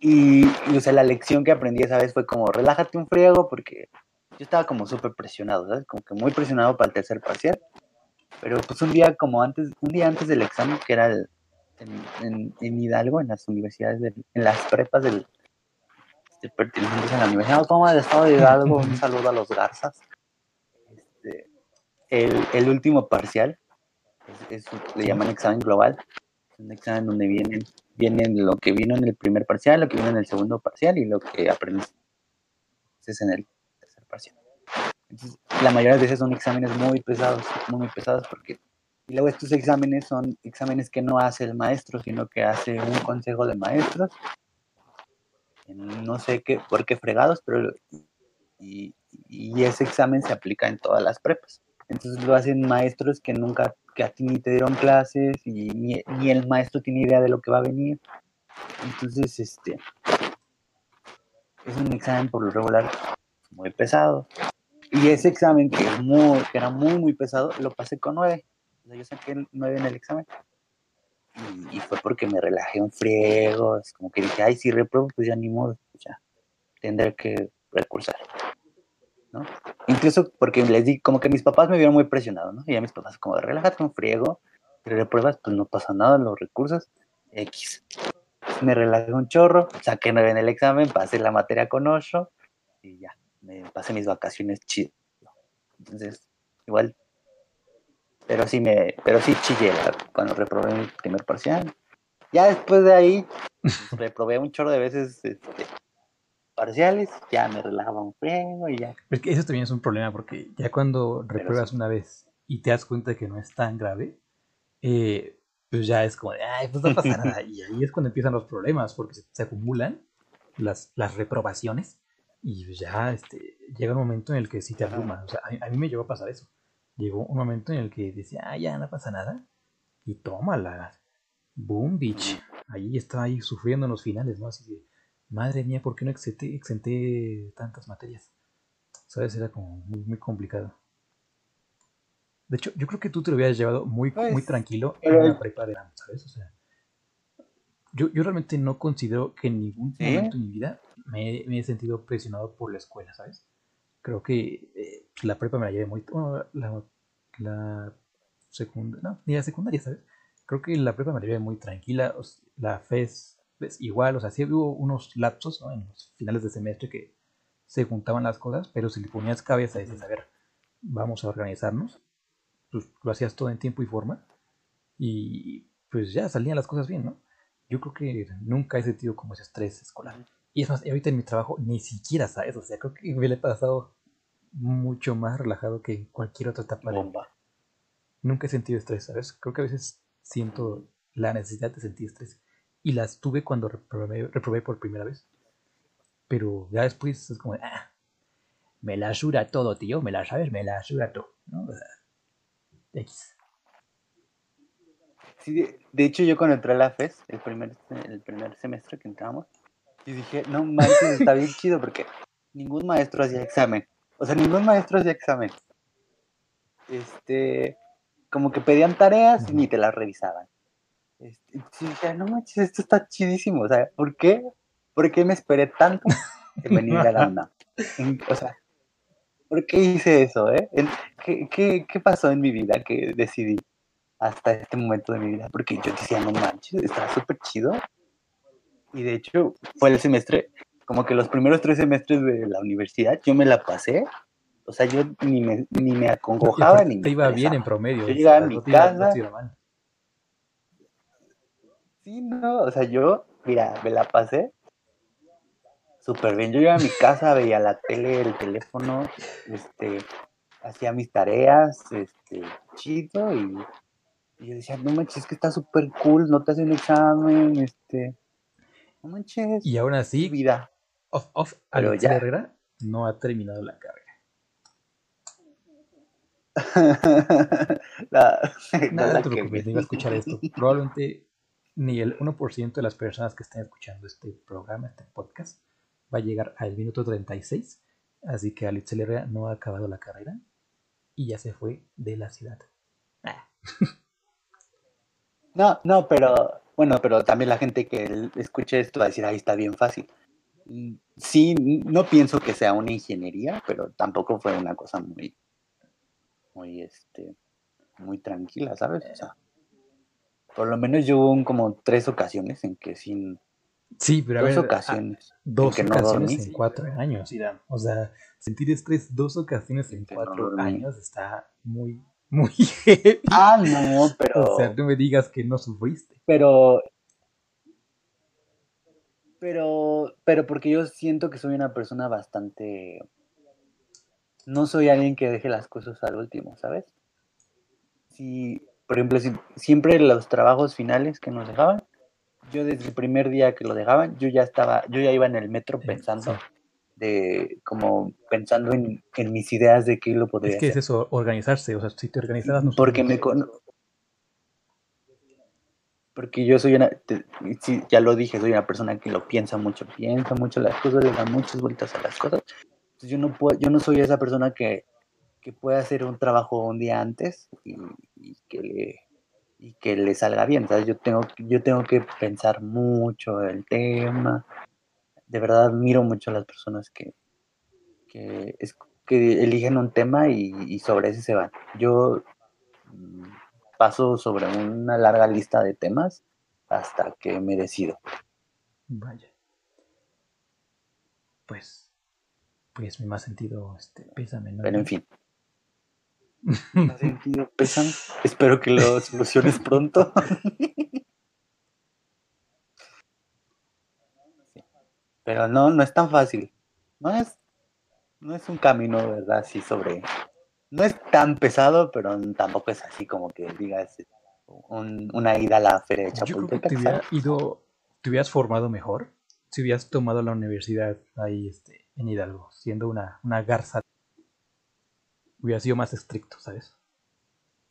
y, y, o sea, la lección que aprendí esa vez fue como, relájate un friego porque yo estaba como súper presionado, ¿sabes? Como que muy presionado para el tercer parcial. Pero pues un día como antes, un día antes del examen, que era el- en, en- en Hidalgo, en las universidades, en las prepas del, pertenecientes a la Universidad Autónoma del Estado de Hidalgo, un saludo a los Garzas. Este, el, el último parcial, es- es- le llaman examen global, es un examen donde vienen, vienen lo que vino en el primer parcial, lo que vino en el segundo parcial y lo que aprendes en el tercer parcial. Entonces, la mayoría de veces son exámenes muy pesados, muy pesados, porque y luego estos exámenes son exámenes que no hace el maestro, sino que hace un consejo de maestros. No sé qué, por qué fregados, pero y, y ese examen se aplica en todas las prepas. Entonces lo hacen maestros que nunca, que a ti ni te dieron clases y ni, ni el maestro tiene idea de lo que va a venir. Entonces, este, es un examen por lo regular muy pesado. Y ese examen que, es muy, que era muy, muy pesado, lo pasé con nueve. O sea, yo saqué nueve en el examen. Y, fue porque me relajé un friego. Como que dije, ay, si repruebo, pues ya ni modo, ya tendré que recursar. ¿no? Incluso porque les di, como que mis papás me vieron muy presionado, ¿no? Y a mis papás, como, relájate un friego, si repruebas, pues no pasa nada, los recursos, X. Me relajé un chorro, saqué nueve en el examen, pasé la materia con ocho, y ya, me pasé mis vacaciones chido. Entonces, igual, pero sí me, pero sí chillé cuando reprobé mi primer parcial. Ya después de ahí, reprobé un chorro de veces este, parciales, ya me relajaba un friego y ya. Es que eso también es un problema porque ya cuando repruebas una vez y te das cuenta de que no es tan grave, eh, pues ya es como de, ay, pues no pasa nada. Y ahí es cuando empiezan los problemas porque se, se acumulan las, las reprobaciones y ya este, llega un momento en el que sí te abruma. O sea, a, a mí me llegó a pasar eso. Llegó un momento en el que decía, ah, ya no pasa nada. Y tómala. Boom, bitch. Ahí estaba ahí sufriendo en los finales, ¿no? Así de, madre mía, ¿por qué no exenté, exenté tantas materias? ¿Sabes? Era como muy, muy complicado. De hecho, yo creo que tú te lo hubieras llevado muy, Pues, muy tranquilo en la prepa de ¿sabes? O sea, yo, yo realmente no considero que en ningún momento de mi vida me, me he sentido presionado por la escuela, ¿sabes? Creo que eh, la prepa me la llevé muy... Bueno, la, la secundaria... No, ni la secundaria, ¿sabes? Creo que la prepa me la llevé muy tranquila. la FES es igual, o sea, sí hubo unos lapsos ¿no? en los finales de semestre que se juntaban las cosas, pero si le ponías cabeza y dices, a ver, vamos a organizarnos, pues lo hacías todo en tiempo y forma y pues ya salían las cosas bien, ¿no? Yo creo que nunca he sentido como ese estrés escolar. Y es más, ahorita en mi trabajo ni siquiera sabes, o sea, creo que me lo he pasado mucho más relajado que en cualquier otra etapa de Bomba. vida. Nunca he sentido estrés, ¿sabes? Creo que a veces siento la necesidad de sentir estrés. Y las tuve cuando reprobé, reprobé por primera vez. Pero ya después es como, ah, me la ayuda todo, tío, me la sabes, me la ayuda todo, ¿no? O sea, X. Sí, de, de hecho, yo cuando entré a la FES, el primer, el primer semestre que entramos, y dije, no manches, está bien chido porque ningún maestro hacía examen. O sea, ningún maestro hacía examen. Este, como que pedían tareas y ni te las revisaban. Este, sí, no manches, esto está chidísimo. O sea, ¿por qué? ¿Por qué me esperé tanto en venir a la UNAM? o sea, ¿por qué hice eso, eh? ¿Qué, qué, qué pasó en mi vida que decidí hasta este momento de mi vida? Porque yo decía, no manches, está súper chido. Y de hecho, fue el semestre, como que los primeros tres semestres de la universidad, yo me la pasé. O sea, yo ni me, ni me acongojaba ni Te iba bien en promedio. Yo llegaba a mi casa. Sí, no, o sea, yo, mira, me la pasé súper bien. Yo iba a mi casa, veía la tele, el teléfono, este, hacía mis tareas, este, chido, y, yo decía, no manches, es que está súper cool, no te hacen examen, este, no manches. Y aún así, vida. Off, off, ya. Herrera no ha terminado la carga. la, Nada, te preocupes, iba a escuchar esto. Probablemente ni el 1% de las personas que estén escuchando este programa, este podcast, va a llegar al minuto 36. Así que Alex Herrera no ha acabado la carrera y ya se fue de la ciudad. Ah. No, no, pero bueno, pero también la gente que escuche esto va a decir, ahí está bien fácil. Sí, no pienso que sea una ingeniería, pero tampoco fue una cosa muy, muy, este, muy tranquila, ¿sabes? O sea, por lo menos yo hubo como tres ocasiones en que sin... Sí, pero a dos ver, ocasiones. dos ocasiones en cuatro años, O sea, sentir estrés dos ocasiones en cuatro años está muy, muy Ah, no, pero... O sea, no me digas que no sufriste. Pero... Pero, pero porque yo siento que soy una persona bastante... No soy alguien que deje las cosas al último, ¿sabes? Si, por ejemplo, si, siempre los trabajos finales que nos dejaban, yo desde el primer día que lo dejaban, yo ya estaba, yo ya iba en el metro pensando de como pensando en, mis ideas de qué lo podría es que es eso organizarse o sea si te organizas no porque me porque yo soy una ya lo dije soy una persona que lo piensa mucho piensa mucho las cosas le da muchas vueltas a las cosas yo no puedo yo no soy esa persona que que pueda hacer un trabajo un día antes y, que le y que le salga bien, ¿sabes? Yo tengo, yo tengo que pensar mucho el tema. De verdad admiro mucho a las personas que, que, eligen un tema y, sobre ese se van. Yo mm, paso sobre una larga lista de temas hasta que me decido. Vaya. Pues, pues me ha sentido este, pésame, ¿no? Pero en fin. sentido pesan. Espero que lo soluciones pronto. Pero no, no es tan fácil. No es, no es un camino, ¿verdad? Así sobre. No es tan pesado, pero tampoco es así como que digas una ida a la feria de Chapultepec. te hubieras ido, te hubieras formado mejor si hubieras tomado la universidad ahí este, en Hidalgo, siendo una, una garza hubiera sido más estricto, ¿sabes?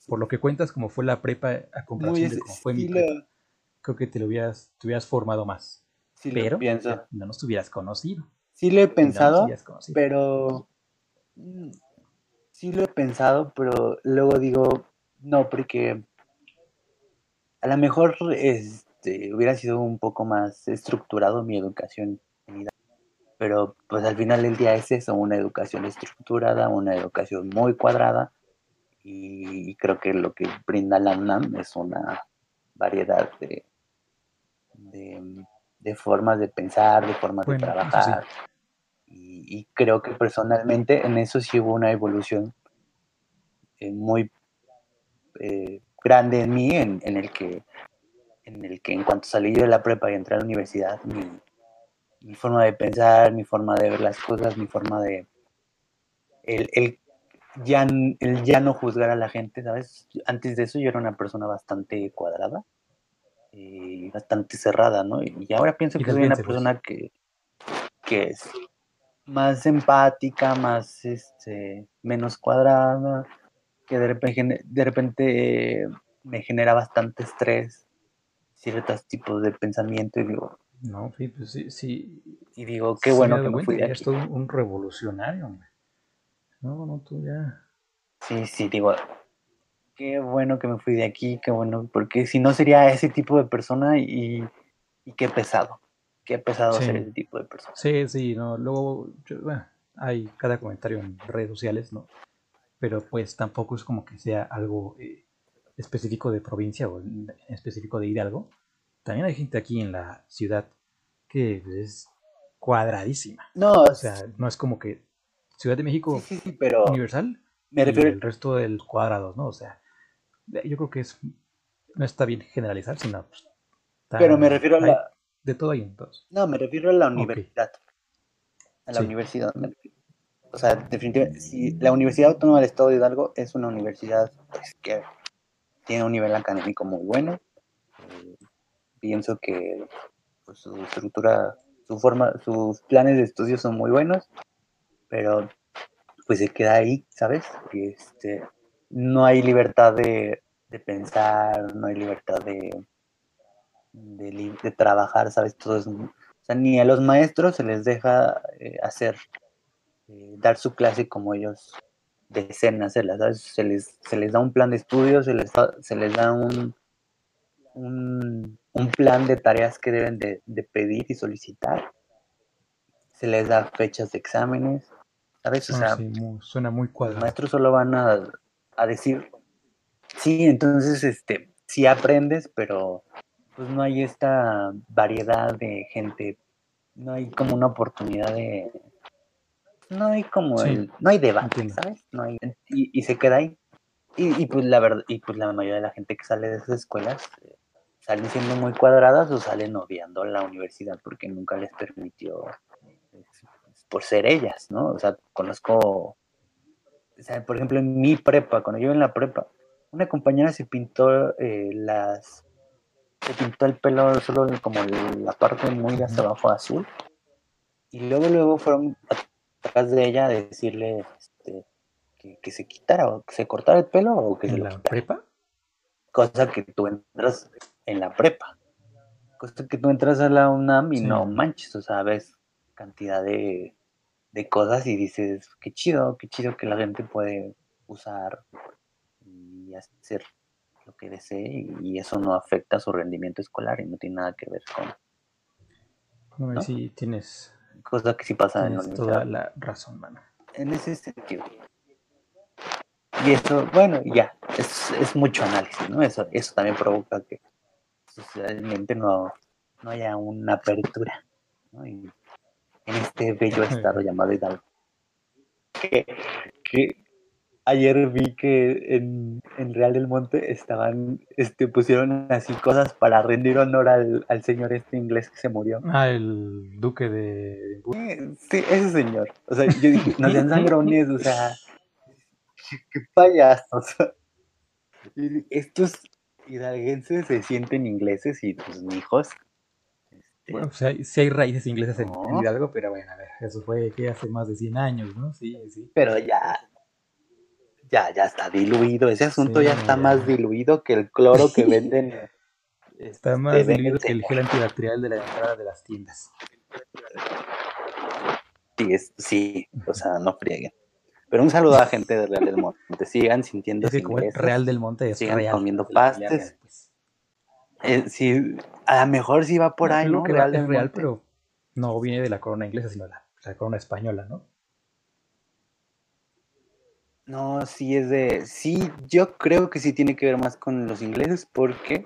Por lo que cuentas, como fue la prepa a comparación de cómo fue mi prepa, creo que te lo hubieras, te hubieras formado más. Sí pero no nos hubieras conocido. Sí lo he pensado, pero... Sí lo he pensado, pero luego digo, no, porque a lo mejor este, hubiera sido un poco más estructurado mi educación pero pues al final del día es eso, una educación estructurada, una educación muy cuadrada y creo que lo que brinda la UNAM es una variedad de, de, formas de pensar, de formas de trabajar y, creo que personalmente en eso sí hubo una evolución eh, muy eh, grande en mí, en, en, el que en el que en cuanto salí yo de la prepa y entré a la universidad, mi, mi forma de pensar, mi forma de ver las cosas, mi forma de... El, el, ya, el ya no juzgar a la gente, ¿sabes? Antes de eso yo era una persona bastante cuadrada y bastante cerrada, ¿no? Y ahora pienso que soy una persona que, que es más empática, más, este, menos cuadrada, que de repente, de repente me genera bastante estrés ciertos tipos de pensamiento y digo, no, sí, pues sí, sí. Y digo, qué bueno que me fui de Es todo un revolucionario, hombre. No, no, tú ya. Sí, sí, digo, qué bueno que me fui de aquí, qué bueno, porque si no sería ese tipo de persona y, y qué pesado, qué pesado Sí. ser ese tipo de persona. Sí, sí, no. Luego, yo- bueno, hay cada comentario en redes sociales, ¿no? Pero pues tampoco es como que sea algo eh, específico de provincia o en específico de Hidalgo. También hay gente aquí en la ciudad que es cuadradísima. No, O sea, no es como que Ciudad de México sí, sí, sí, pero universal me y refiero, el resto del cuadrados, ¿no? O sea, yo creo que es no está bien generalizar, sino pues, pero me refiero a la, de todo hay en todos. no, me refiero a la universidad, a la Sí. universidad. O sea, definitivamente, si la Universidad Autónoma del Estado de Hidalgo es una universidad pues, que tiene un nivel académico muy bueno. eh, pienso que pues, su estructura, su forma, sus planes de estudio son muy buenos, pero pues se queda ahí, ¿sabes? Y, este, no hay libertad de, de pensar, no hay libertad de, de, de trabajar, ¿sabes? Todo es, o sea, ni a los maestros se les deja eh, hacer, eh, dar su clase como ellos deseen hacerla, ¿sabes? Se les, se les da un plan de estudio, se les da, se les da un, un, un plan de tareas que deben de, de pedir y solicitar, se les da fechas de exámenes, ¿sabes? O No, sea, sí, muy- suena muy los cuadrado. maestros solo van a, a decir, sí, entonces, este, sí aprendes, pero pues no hay esta variedad de gente, no hay como una oportunidad de, no hay como, Sí, el- no hay debate, entiendo. ¿sabes? No hay, y, y se queda ahí. Y, y pues la verdad, y pues la mayoría de la gente que sale de esas escuelas eh, salen siendo muy cuadradas o salen odiando la universidad porque nunca les permitió, pues, por ser ellas, ¿no? O sea, conozco o sea, por ejemplo, en mi prepa, cuando yo iba en la prepa, una compañera se pintó eh, las. Se pintó el pelo solo como la parte muy de hasta abajo azul. Y luego, luego fueron atrás de ella a decirle este, que, que se quitara o que se cortara el pelo o que se ¿En lo la quitara. prepa? Cosa que tú entras en la prepa. Cosa que tú entras a la UNAM y Sí. no manches, o sea, ves cantidad de, de cosas y dices, qué chido, qué chido que la gente puede usar y hacer lo que desee y, eso no afecta su rendimiento escolar y no tiene nada que ver con No, sí tienes, cosas que sí pasan en la toda la razón, mano. En ese sentido. Y eso, bueno, ya, es, es mucho análisis, ¿no? Eso, eso también provoca que socialmente no, no haya una apertura, en este bello estado llamado Hidalgo. Que, que ayer vi que en, en Real del Monte estaban, este, pusieron así cosas para rendir honor al, al señor este inglés que se murió. Ah, el duque de Edimburgo. Sí, ese señor. O sea, yo dije, no sean sangrones, o sea, qué payasos. Estos hidalguenses se sienten ingleses y pues hijos. Este, Bueno, pues hay- sí hay raíces inglesas en. Hidalgo, pero bueno, a ver, eso fue que hace más de 100 años, ¿no? Sí, sí. pero ya, ya, ya está diluido. Ese asunto Sí, ya está ya. más diluido que el cloro que venden. Está este, más venden diluido que el gel antibacterial de la entrada de las tiendas. Sí, es- sí, o sea, no frieguen. Pero un saludo a la gente de Real del Monte. Sigan sintiendo Es que Real del Monte es sigan real. comiendo pastes. pues. Eh, sí, a lo mejor sí va por No, ahí, creo ¿no? que Real es real, pero no viene de la corona inglesa, sino de la, la corona española, ¿no? No, sí es de. Sí, yo creo que sí tiene que ver más con los ingleses, porque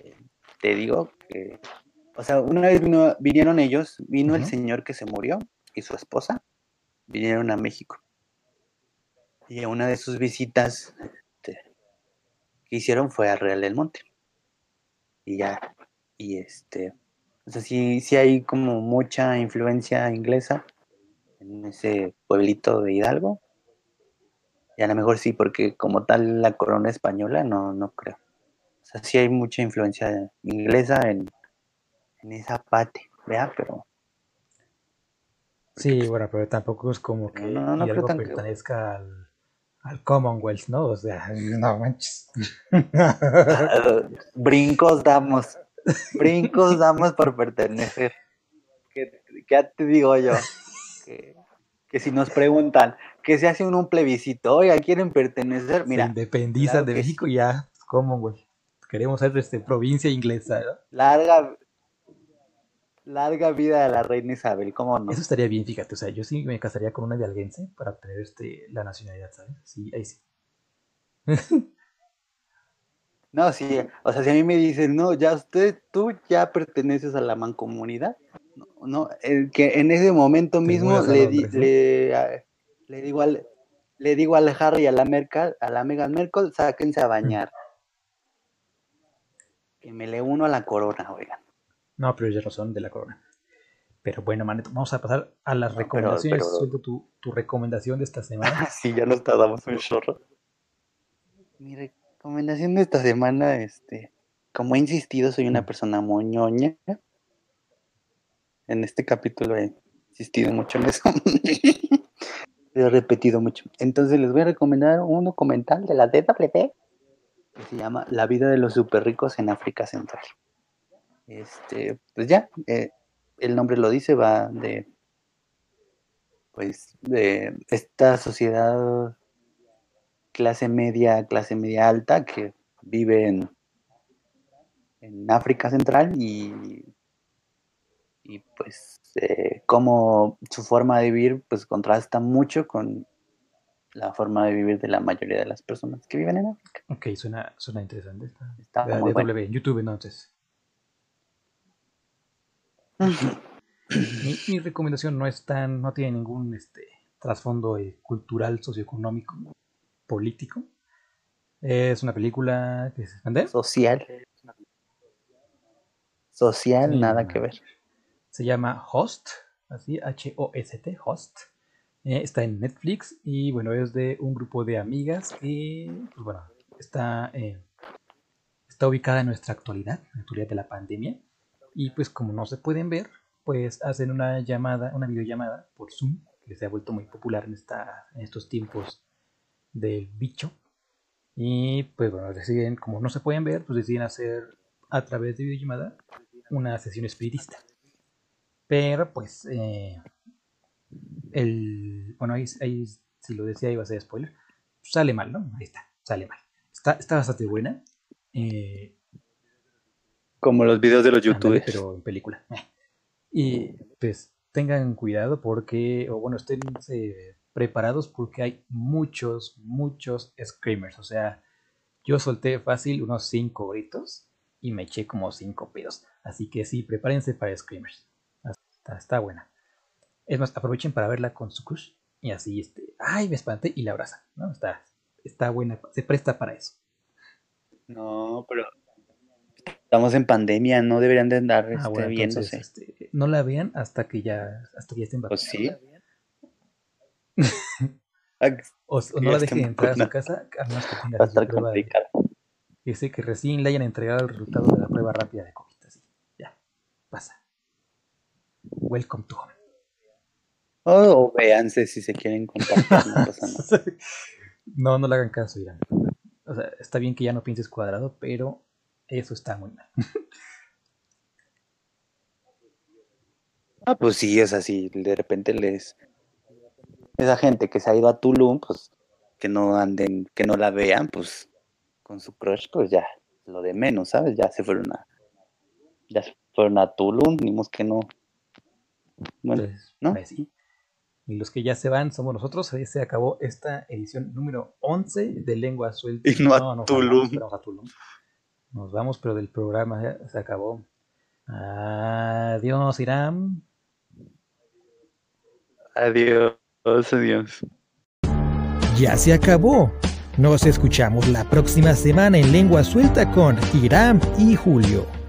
eh, te digo que. O sea, una vez vino- vinieron ellos, vino el señor que se murió y su esposa, vinieron a México. Y a una de sus visitas este, que hicieron fue a Real del Monte. Y ya, y este. O sea, sí, sí hay como mucha influencia inglesa en ese pueblito de Hidalgo. Y a lo mejor sí, porque como tal la corona española, no, no creo. O sea, sí hay mucha influencia inglesa en, en esa parte, ¿verdad? Pero Sí, bueno, pero tampoco es como que No, no, no que- pertenezca al, al Commonwealth, ¿no? O sea, no manches. brincos damos, brincos damos por pertenecer. ¿Qué, qué te digo yo? Que, que si nos preguntan que se hace un plebiscito, oiga, quieren pertenecer, mira. Se independiza de México ya, ¿cómo, güey? Queremos ser este, provincia inglesa, ¿no? Larga, larga vida a la reina Isabel, ¿cómo no? Eso estaría bien, fíjate, o sea, yo sí me casaría con una de alguense para obtener este, la nacionalidad, ¿sabes? Sí, ahí sí. no, sí, o sea, si a mí me dicen, no, ya usted, tú ya perteneces a la mancomunidad, no, el que en ese momento mismo le, le, le, digo al, le digo al Harry y a la Merkel, a la Megan Merkel, sáquense a bañar. Que me le uno a la corona, oigan. No, pero ya no son de la corona. Pero bueno, Maneto, vamos a pasar a las recomendaciones. Suelto tu, tu, recomendación de esta semana. sí, ya nos tardamos un chorro. Mi recomendación de esta semana, este, como he insistido, soy una persona moñoña en este capítulo he insistido mucho en eso. he repetido mucho. Entonces les voy a recomendar un documental de la DWP que se llama La vida de los super ricos en África Central. Este, pues ya, eh, el nombre lo dice, va de pues de esta sociedad clase media, clase media alta que vive en, en África Central y y pues eh, como su forma de vivir pues contrasta mucho con la forma de vivir de la mayoría de las personas que viven en África. Ok, suena, suena interesante. Está, Está muy bueno. en YouTube entonces. mi, mi, recomendación no es tan, no tiene ningún este trasfondo eh, cultural, socioeconómico, político. Es una película que se social. Social, nada que ver. Se llama Host, así, H-O-S-T, Host. Eh, está en Netflix y bueno, es de un grupo de amigas y pues bueno, está, eh, está ubicada en nuestra actualidad, en la actualidad de la pandemia. Y pues como no se pueden ver, pues hacen una llamada, una videollamada por Zoom, que se ha vuelto muy popular en, esta, en estos tiempos del bicho. Y pues bueno, deciden, como no se pueden ver, pues deciden hacer a través de videollamada una sesión espiritista. Pero pues, eh, el, bueno, ahí, si lo decía iba a ser spoiler, sale mal, ¿no? Ahí está, sale mal. Está, está bastante buena. Eh, Como los videos de los youtubers. Pero en película. Y pues tengan cuidado porque, o bueno, estén preparados porque hay muchos, muchos screamers. O sea, yo solté fácil unos 5 gritos y me eché como 5 pedos. Así que sí, prepárense para screamers. Está, buena. Es más, aprovechen para verla con su crush y así, este, ay, me espanté y la abraza, ¿no? Está, está buena, se presta para eso. No, pero estamos en pandemia, no deberían de andar ah, este, viéndose. Este, no la vean hasta que ya, hasta que ya estén Pues sí. O, no la dejen entrar a su casa, a menos que tenga la prueba de, que sé que recién le hayan entregado el resultado de la prueba rápida de COVID. Así, ya, pasa. Welcome to home. o véanse si se quieren compartir, no pasa nada. No, no le hagan caso, Irán. O sea, está bien que ya no pienses cuadrado, pero eso está muy mal. Ah, pues sí, es así. De repente les. Esa gente que se ha ido a Tulum, pues que no anden, que no la vean, pues con su crush, pues ya, lo de menos, ¿sabes? Ya se fueron a. Ya se fueron a Tulum, vimos que no, bueno, pues, ¿no? Pues y los que ya se van somos nosotros. Ahí se acabó esta edición número 11 de Lengua Suelta. Y no, a, Tulum. Nos vamos, pero del programa ya se acabó. Adiós, Irán. Adiós, adiós. Ya se acabó. Nos escuchamos la próxima semana en Lengua Suelta con Irán y Julio.